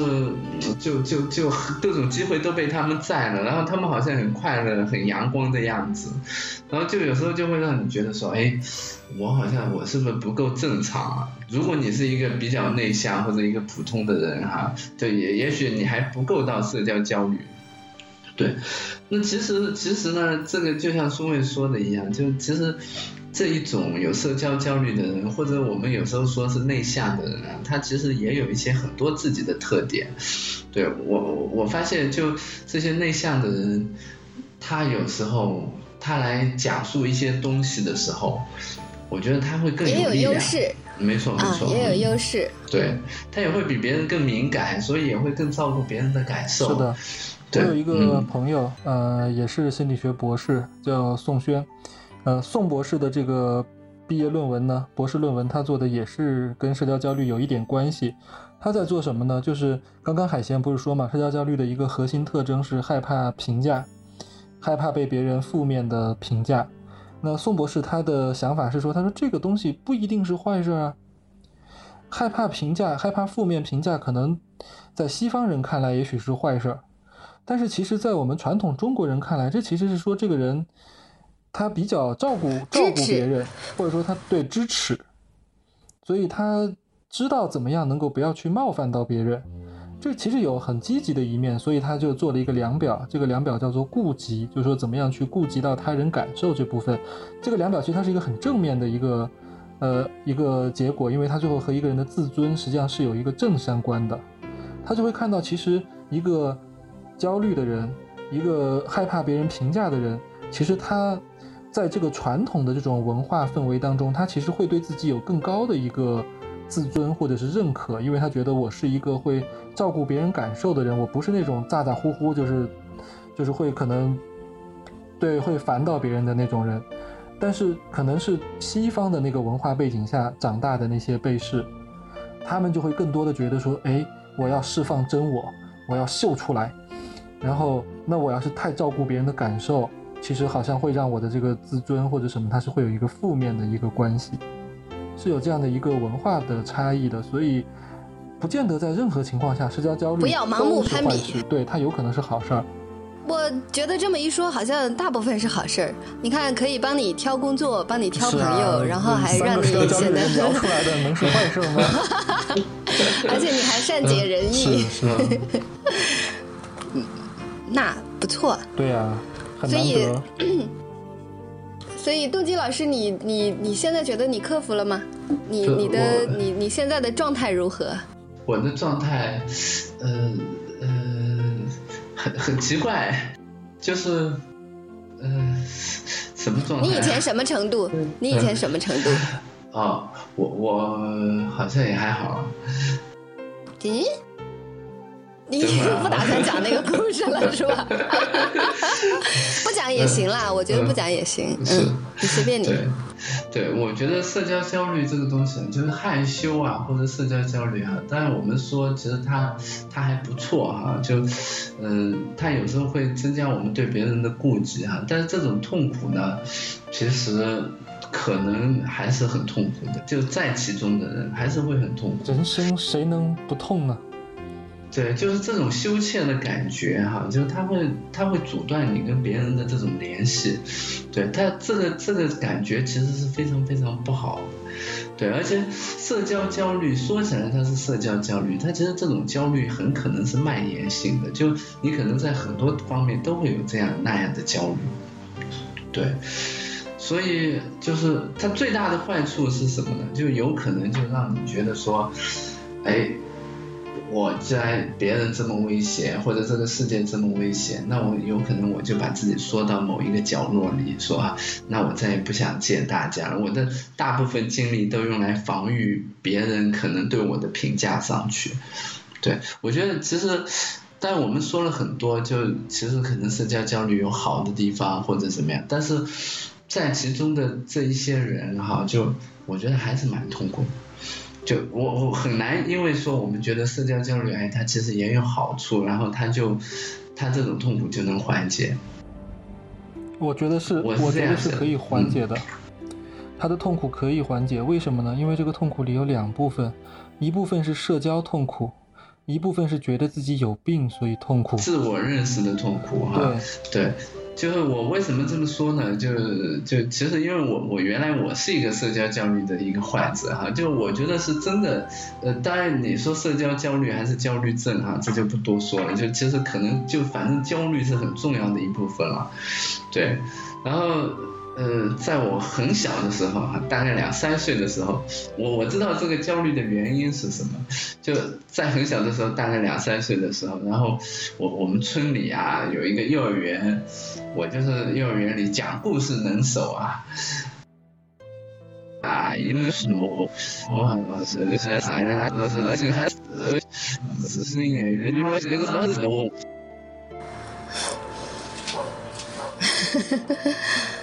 就就就各种机会都被他们占了，然后他们好像很快乐、很阳光的样子，然后就有时候就会让你觉得说，哎，我好像我是不是不够正常啊？如果你是一个比较内向或者一个普通的人哈，对，也也许你还不够到社交焦虑。对，那其实其实呢，这个就像苏慧说的一样，就其实。这一种有社交焦虑的人，或者我们有时候说是内向的人啊，他其实也有一些很多自己的特点。对我，我发现就这些内向的人，他有时候他来讲述一些东西的时候，我觉得他会更有力量。优势。没错，没错。也有优势。对，他也会比别人更敏感，所以也会更照顾别人的感受。是的。我有一个朋友，呃，也是心理学博士，叫宋轩。呃，宋博士的这个毕业论文呢，博士论文他做的也是跟社交焦虑有一点关系。他在做什么呢？就是刚刚海贤不是说嘛，社交焦虑的一个核心特征是害怕评价，害怕被别人负面的评价。那宋博士他的想法是说，他说这个东西不一定是坏事啊，害怕评价，害怕负面评价，可能在西方人看来也许是坏事，但是其实在我们传统中国人看来，这其实是说这个人。他比较照顾照顾别人，或者说他对支持，所以他知道怎么样能够不要去冒犯到别人，这其实有很积极的一面，所以他就做了一个量表，这个量表叫做顾及，就是说怎么样去顾及到他人感受这部分。这个量表其实它是一个很正面的一个呃一个结果，因为它最后和一个人的自尊实际上是有一个正相关的，他就会看到其实一个焦虑的人，一个害怕别人评价的人，其实他。在这个传统的这种文化氛围当中，他其实会对自己有更高的一个自尊或者是认可，因为他觉得我是一个会照顾别人感受的人，我不是那种咋咋呼呼，就是就是会可能对会烦到别人的那种人。但是可能是西方的那个文化背景下长大的那些被试，他们就会更多的觉得说，哎，我要释放真我，我要秀出来，然后那我要是太照顾别人的感受。其实好像会让我的这个自尊或者什么，它是会有一个负面的一个关系，是有这样的一个文化的差异的，所以不见得在任何情况下社交焦虑不要盲目攀比，对它有可能是好事儿。我觉得这么一说，好像大部分是好事儿。你看，可以帮你挑工作，帮你挑朋友，然后还让你显得 (laughs) 聊出来的能是坏事吗？(laughs) 而且你还善解人意。是是。(laughs) 那不错。对呀，很难得。(clears throat) 所以，动机老师，你你你现在觉得你克服了吗？你你的你你现在的状态如何？我的状态，呃呃，很很奇怪，就是，呃，什么状态？你以前什么程度？你以前什么程度？(laughs) 哦，我我好像也还好。咦？你不打算讲那个故事了 (laughs) 是吧？(laughs) 不讲也行啦，我觉得不讲也行。嗯，你随便你。对，对我觉得社交焦虑这个东西，就是害羞啊，或者社交焦虑啊。当然我们说，其实它它还不错哈，就嗯，它有时候会增加我们对别人的顾忌哈。但是这种痛苦呢，其实可能还是很痛苦的，就在其中的人还是会很痛苦。人生谁能不痛呢？对，就是这种羞怯的感觉哈，就是他会他会阻断你跟别人的这种联系，对他这个这个感觉其实是非常非常不好的，对，而且社交焦虑说起来它是社交焦虑，它其实这种焦虑很可能是蔓延性的，就你可能在很多方面都会有这样那样的焦虑，对，所以就是它最大的坏处是什么呢？就有可能就让你觉得说，哎。我在别人这么危险，或者这个世界这么危险，那我有可能我就把自己缩到某一个角落里，说啊，那我再也不想见大家了。我的大部分精力都用来防御别人可能对我的评价上去。对我觉得其实，但我们说了很多，就其实可能社交焦虑有好的地方或者怎么样，但是在其中的这一些人哈，就我觉得还是蛮痛苦。就我我很难，因为说我们觉得社交焦虑，哎，它其实也有好处，然后它就，它这种痛苦就能缓解。我觉得是，我觉得是可以缓解的。他的痛苦可以缓解，为什么呢？因为这个痛苦里有两部分，一部分是社交痛苦，一部分是觉得自己有病所以痛苦。自我认识的痛苦，哈，对对。就是我为什么这么说呢？就就其实因为我我原来我是一个社交焦虑的一个患者哈，就我觉得是真的，呃，当然你说社交焦虑还是焦虑症哈，这就不多说了。就其实可能就反正焦虑是很重要的一部分了，对，然后。呃，在我很小的时候啊，大概两三岁的时候，我我知道这个焦虑的原因是什么。就在很小的时候，大概两三岁的时候，然后我我们村里啊有一个幼儿园，我就是幼儿园里讲故事能手啊。啊，因为是我，我我是那些啥人，都是那些孩子，是是因为你们这个啥子我。(laughs)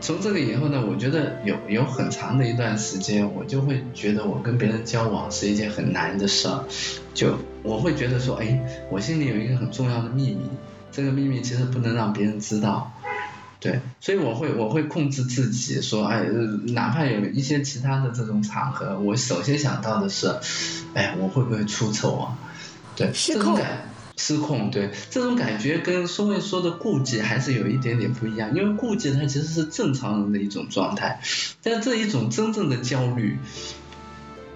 从这个以后呢，我觉得有有很长的一段时间，我就会觉得我跟别人交往是一件很难的事儿。就我会觉得说，哎，我心里有一个很重要的秘密，这个秘密其实不能让别人知道。对，所以我会我会控制自己，说，哎，哪怕有一些其他的这种场合，我首先想到的是，哎，我会不会出丑啊？对，这种感。失控，对这种感觉跟松卫说的顾忌还是有一点点不一样，因为顾忌它其实是正常人的一种状态，但这一种真正的焦虑，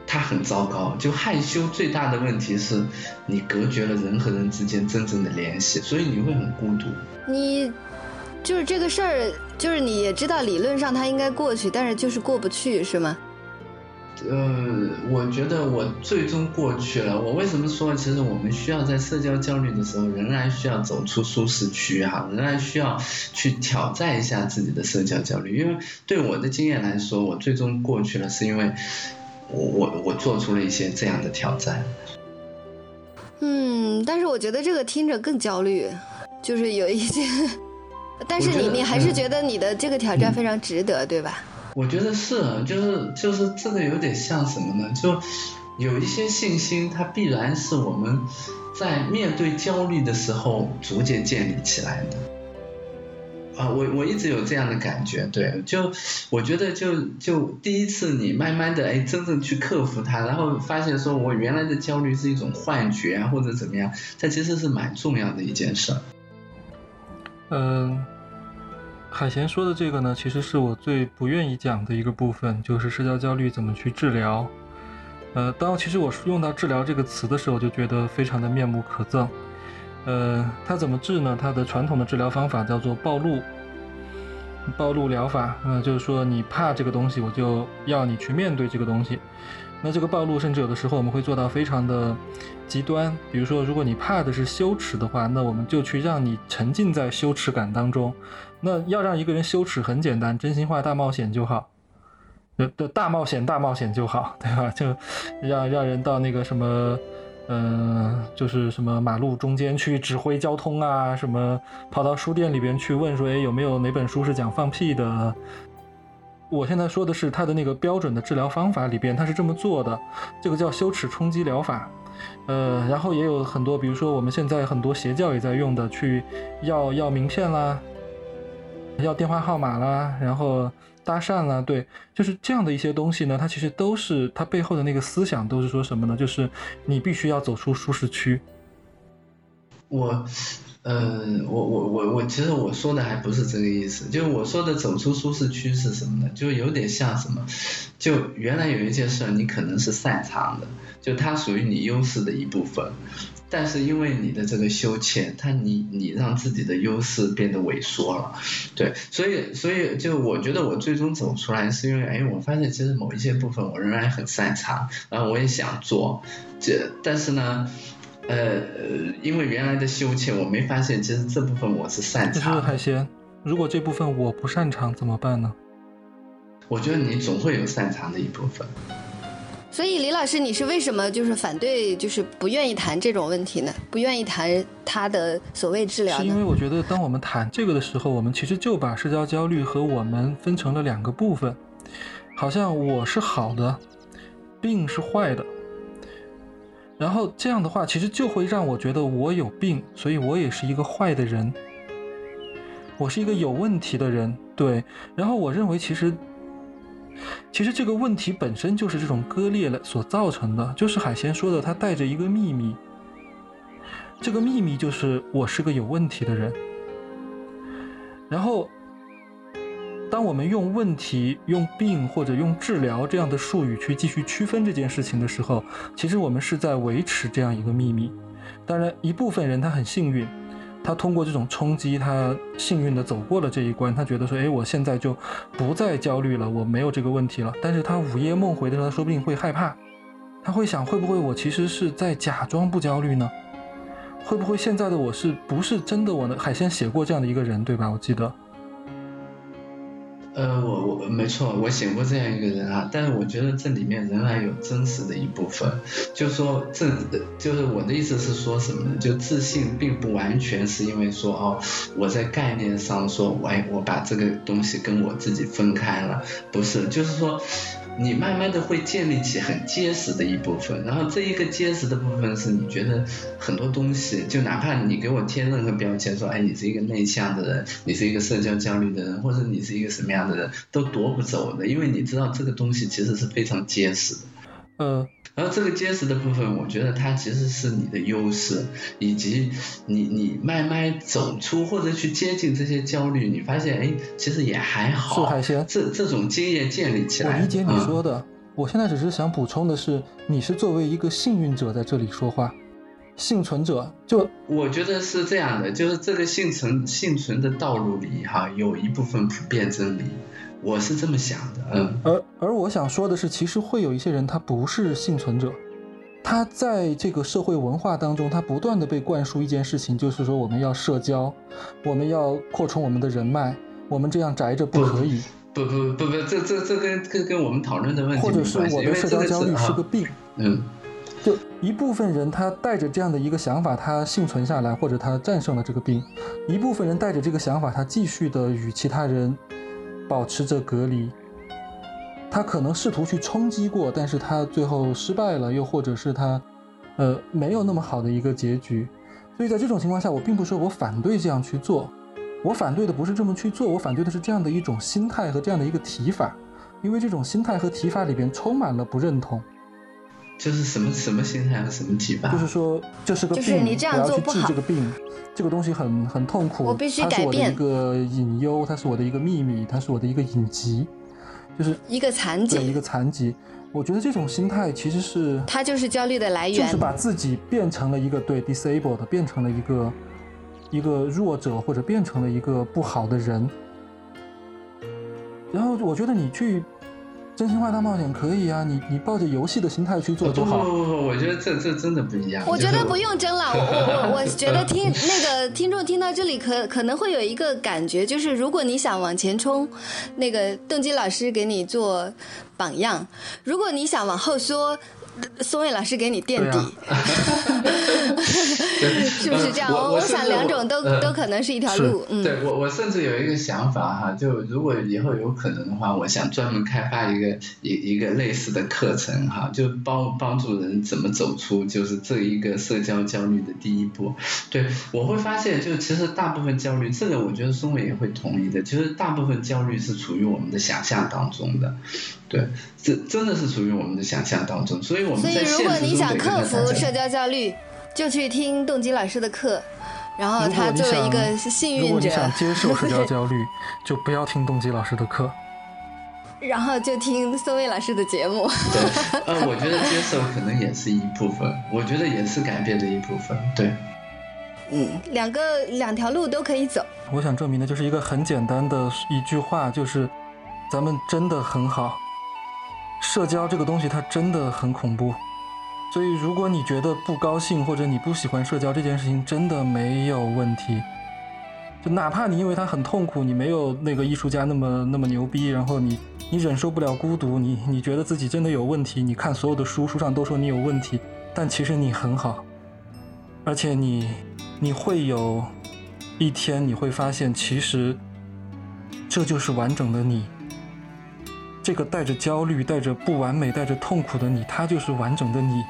它很糟糕。就害羞最大的问题是你隔绝了人和人之间真正的联系，所以你会很孤独。你就是这个事儿，就是你也知道理论上它应该过去，但是就是过不去，是吗？呃，我觉得我最终过去了。我为什么说，其实我们需要在社交焦虑的时候，仍然需要走出舒适区哈，仍然需要去挑战一下自己的社交焦虑。因为对我的经验来说，我最终过去了，是因为我我我做出了一些这样的挑战。嗯，但是我觉得这个听着更焦虑，就是有一些，但是你你还是觉得你的这个挑战非常值得，对吧？我觉得是，就是就是这个有点像什么呢？就有一些信心，它必然是我们在面对焦虑的时候逐渐建立起来的。啊，我我一直有这样的感觉，对，就我觉得就就第一次你慢慢的哎真正去克服它，然后发现说我原来的焦虑是一种幻觉啊或者怎么样，它其实是蛮重要的一件事儿。嗯。海贤说的这个呢，其实是我最不愿意讲的一个部分，就是社交焦虑怎么去治疗。呃，当其实我用到“治疗”这个词的时候，就觉得非常的面目可憎。呃，它怎么治呢？它的传统的治疗方法叫做暴露，暴露疗法。那就是说，你怕这个东西，我就要你去面对这个东西。那这个暴露，甚至有的时候我们会做到非常的极端。比如说，如果你怕的是羞耻的话，那我们就去让你沉浸在羞耻感当中。那要让一个人羞耻很简单，真心话大冒险就好，的大冒险大冒险就好，对吧？就让让人到那个什么，嗯，就是什么马路中间去指挥交通啊，什么跑到书店里边去问说，哎，有没有哪本书是讲放屁的？我现在说的是他的那个标准的治疗方法里边，他是这么做的，这个叫羞耻冲击疗法。呃，然后也有很多，比如说我们现在很多邪教也在用的，去要要名片啦。要电话号码啦，然后搭讪啦，对，就是这样的一些东西呢，它其实都是它背后的那个思想都是说什么呢？就是你必须要走出舒适区。我，嗯，我我我我，其实我说的还不是这个意思，就是我说的走出舒适区是什么呢？就有点像什么，就原来有一件事你可能是擅长的，就它属于你优势的一部分。但是因为你的这个羞怯，它你你让自己的优势变得萎缩了，对，所以所以就我觉得我最终走出来是因为，哎，我发现其实某一些部分我仍然很擅长，然后我也想做，这但是呢，呃，因为原来的羞怯，我没发现其实这部分我是擅长。就是海鲜，如果这部分我不擅长怎么办呢？我觉得你总会有擅长的一部分。所以李老师，你是为什么就是反对，就是不愿意谈这种问题呢？不愿意谈他的所谓治疗呢？是因为我觉得，当我们谈这个的时候，我们其实就把社交焦虑和我们分成了两个部分，好像我是好的，病是坏的。然后这样的话，其实就会让我觉得我有病，所以我也是一个坏的人，我是一个有问题的人。对，然后我认为其实。其实这个问题本身就是这种割裂了所造成的，就是海贤说的，他带着一个秘密。这个秘密就是我是个有问题的人。然后，当我们用问题、用病或者用治疗这样的术语去继续区分这件事情的时候，其实我们是在维持这样一个秘密。当然，一部分人他很幸运。他通过这种冲击，他幸运的走过了这一关。他觉得说：“哎，我现在就不再焦虑了，我没有这个问题了。”但是他午夜梦回的时候，他说不定会害怕，他会想：会不会我其实是在假装不焦虑呢？会不会现在的我是不是真的我呢？海鲜写过这样的一个人，对吧？我记得。呃，我我没错，我写过这样一个人啊，但是我觉得这里面仍然有真实的一部分，就说这就是我的意思是说什么呢？就自信并不完全是因为说哦，我在概念上说，哎，我把这个东西跟我自己分开了，不是，就是说。你慢慢的会建立起很结实的一部分，然后这一个结实的部分是你觉得很多东西，就哪怕你给我贴任何标签，说哎你是一个内向的人，你是一个社交焦虑的人，或者你是一个什么样的人，都夺不走的，因为你知道这个东西其实是非常结实的。嗯。然后这个结实的部分，我觉得它其实是你的优势，以及你你慢慢走出或者去接近这些焦虑，你发现哎，其实也还好。海鲜，这这种经验建立起来。我理解你说的，我现在只是想补充的是，你是作为一个幸运者在这里说话，幸存者就。我觉得是这样的，就是这个幸存幸存的道路里哈，有一部分普遍真理。我是这么想的，嗯，而而我想说的是，其实会有一些人，他不是幸存者，他在这个社会文化当中，他不断的被灌输一件事情，就是说我们要社交，我们要扩充我们的人脉，我们这样宅着不可以。不不不不，这这这跟跟跟我们讨论的问题或者是我的社交焦虑是个病，嗯，就一部分人他带着这样的一个想法，他幸存下来，或者他战胜了这个病；一部分人带着这个想法，他继续的与其他人。保持着隔离，他可能试图去冲击过，但是他最后失败了，又或者是他，呃，没有那么好的一个结局。所以在这种情况下，我并不说我反对这样去做，我反对的不是这么去做，我反对的是这样的一种心态和这样的一个提法，因为这种心态和提法里边充满了不认同。就是什么什么心态和什么启发？就是说这是个病，就是你这样做不好。这个病，这个东西很很痛苦。我必须改变。它是我的一个隐忧，它是我的一个秘密，它是我的一个隐疾，就是一个残疾，一个残疾。我觉得这种心态其实是它就是焦虑的来源，就是把自己变成了一个对 disabled，变成了一个一个弱者，或者变成了一个不好的人。然后我觉得你去。真心话大冒险可以啊，你你抱着游戏的心态去做多好。不不不，我觉得这这真的不一样。我觉得不用争了，我我我觉得听那个听众听到这里可可能会有一个感觉，就是如果你想往前冲，那个邓基老师给你做榜样；如果你想往后缩。松蔚老师给你垫底，(laughs) 是不是这样？我我想两种都都可能是一条路。嗯，对我我甚至有一个想法哈，就如果以后有可能的话，我想专门开发一个一一个类似的课程哈，就帮帮助人怎么走出就是这一个社交焦虑的第一步。对我会发现，就其实大部分焦虑，这个我觉得松伟也会同意的，其实大部分焦虑是处于我们的想象当中的。对，这真的是属于我们的想象当中，所以我们在现实中所以，如果你想克服社交焦虑，就去听动机老师的课，然后他作为一个幸运者。如果你想接受社交 (laughs) 焦虑，就不要听动机老师的课，然后就听宋卫老师的节目。对，呃，我觉得接受可能也是一部分，我觉得也是改变的一部分。对，嗯，两个两条路都可以走。我想证明的就是一个很简单的一句话，就是咱们真的很好。社交这个东西它真的很恐怖，所以如果你觉得不高兴或者你不喜欢社交这件事情，真的没有问题。就哪怕你因为他很痛苦，你没有那个艺术家那么那么牛逼，然后你你忍受不了孤独，你你觉得自己真的有问题，你看所有的书，书上都说你有问题，但其实你很好，而且你你会有一天你会发现，其实这就是完整的你。这个带着焦虑、带着不完美、带着痛苦的你，他就是完整的你。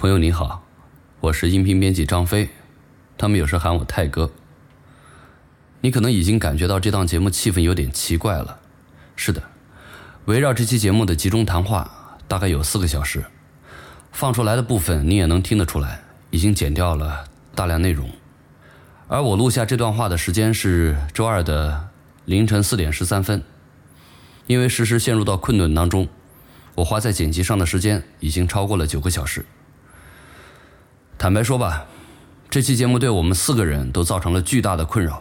朋友你好，我是音频编辑张飞，他们有时喊我泰哥。你可能已经感觉到这档节目气氛有点奇怪了。是的，围绕这期节目的集中谈话大概有四个小时，放出来的部分你也能听得出来，已经剪掉了大量内容。而我录下这段话的时间是周二的凌晨四点十三分，因为实时陷入到困顿当中，我花在剪辑上的时间已经超过了九个小时。坦白说吧，这期节目对我们四个人都造成了巨大的困扰，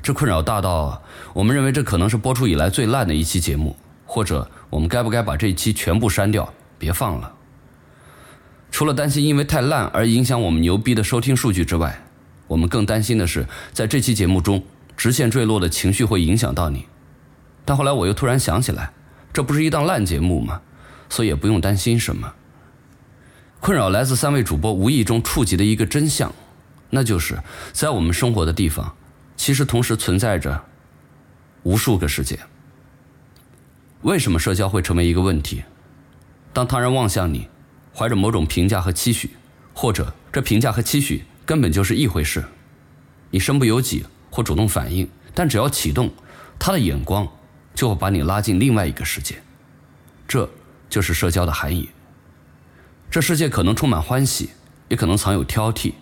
这困扰大到我们认为这可能是播出以来最烂的一期节目，或者我们该不该把这一期全部删掉，别放了。除了担心因为太烂而影响我们牛逼的收听数据之外，我们更担心的是在这期节目中直线坠落的情绪会影响到你。但后来我又突然想起来，这不是一档烂节目吗？所以也不用担心什么。困扰来自三位主播无意中触及的一个真相，那就是在我们生活的地方，其实同时存在着无数个世界。为什么社交会成为一个问题？当他人望向你。怀着某种评价和期许，或者这评价和期许根本就是一回事，你身不由己或主动反应，但只要启动，他的眼光就会把你拉进另外一个世界，这就是社交的含义。这世界可能充满欢喜，也可能藏有挑剔，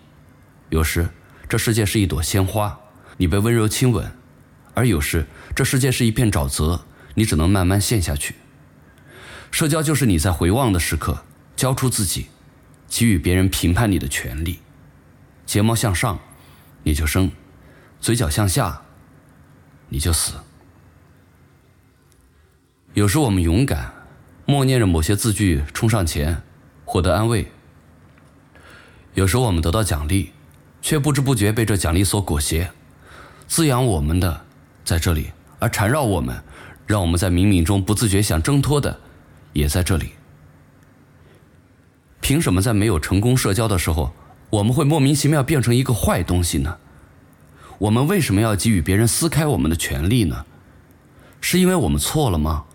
有时这世界是一朵鲜花，你被温柔亲吻，而有时这世界是一片沼泽，你只能慢慢陷下去。社交就是你在回望的时刻。交出自己，给予别人评判你的权利。睫毛向上，你就生；嘴角向下，你就死。有时我们勇敢，默念着某些字句冲上前，获得安慰；有时候我们得到奖励，却不知不觉被这奖励所裹挟。滋养我们的在这里，而缠绕我们，让我们在冥冥中不自觉想挣脱的，也在这里。凭什么在没有成功社交的时候，我们会莫名其妙变成一个坏东西呢？我们为什么要给予别人撕开我们的权利呢？是因为我们错了吗？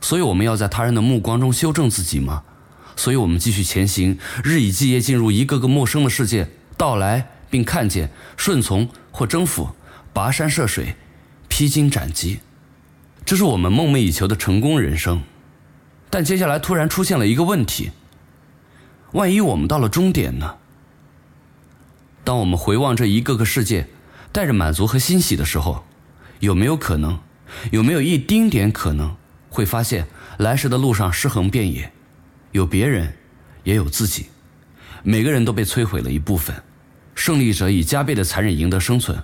所以我们要在他人的目光中修正自己吗？所以我们继续前行，日以继夜进入一个个陌生的世界，到来并看见，顺从或征服，跋山涉水，披荆斩棘，这是我们梦寐以求的成功人生。但接下来突然出现了一个问题。万一我们到了终点呢？当我们回望这一个个世界，带着满足和欣喜的时候，有没有可能，有没有一丁点可能，会发现来时的路上尸横遍野，有别人，也有自己，每个人都被摧毁了一部分，胜利者以加倍的残忍赢得生存，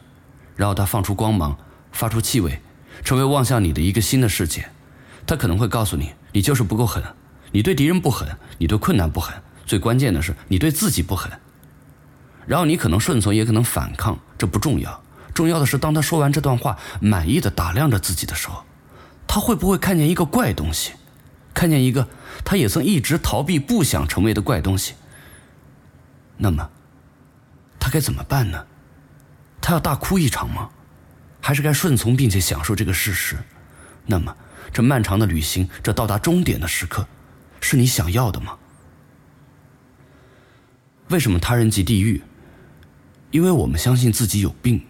然后他放出光芒，发出气味，成为望向你的一个新的世界。他可能会告诉你，你就是不够狠，你对敌人不狠，你对困难不狠。最关键的是，你对自己不狠，然后你可能顺从，也可能反抗，这不重要。重要的是，当他说完这段话，满意的打量着自己的时候，他会不会看见一个怪东西，看见一个他也曾一直逃避、不想成为的怪东西？那么，他该怎么办呢？他要大哭一场吗？还是该顺从并且享受这个事实？那么，这漫长的旅行，这到达终点的时刻，是你想要的吗？为什么他人即地狱？因为我们相信自己有病，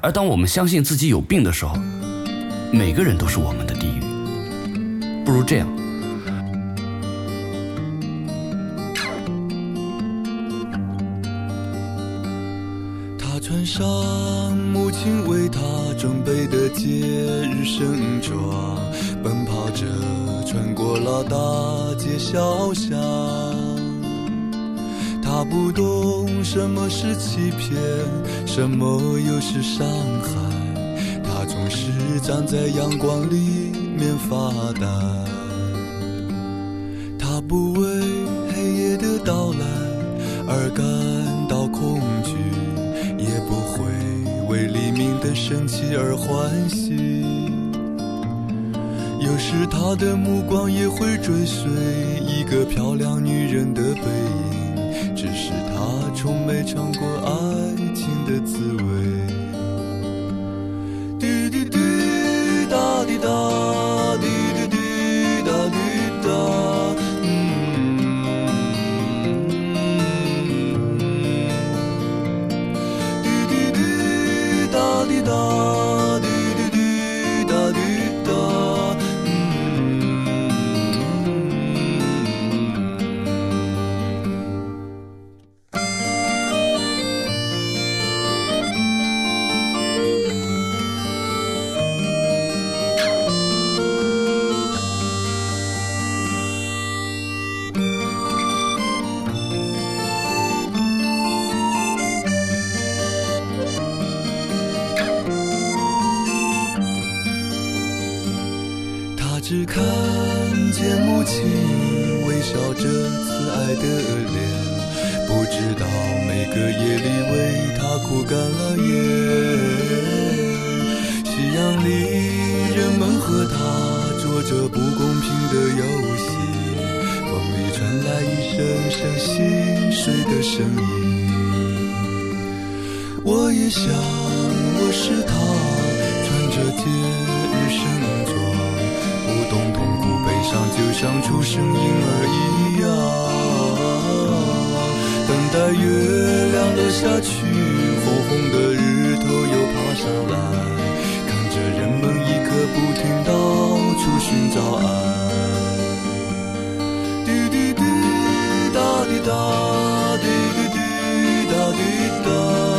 而当我们相信自己有病的时候，每个人都是我们的地狱。不如这样，上母亲为他准备的节日盛装，奔跑着穿过了大街小巷。他不懂什么是欺骗，什么又是伤害。他总是站在阳光里面发呆。他不问生气而欢喜。有时他的目光也会追随一个漂亮女人的背影。只是他从没尝过爱情的滋只看见母亲微笑着慈爱的脸，不知道每个夜里为他哭干了眼。夕阳里，人们和他做着不公平的游戏，风里传来一声声心碎的声音。我也想，我是他，穿着节日盛装。懂痛苦悲伤就像出生婴儿一样。等待月亮落下去红红的日头又爬上来看着人们一刻不停到处寻找爱。滴滴滴答滴答滴滴滴答滴答。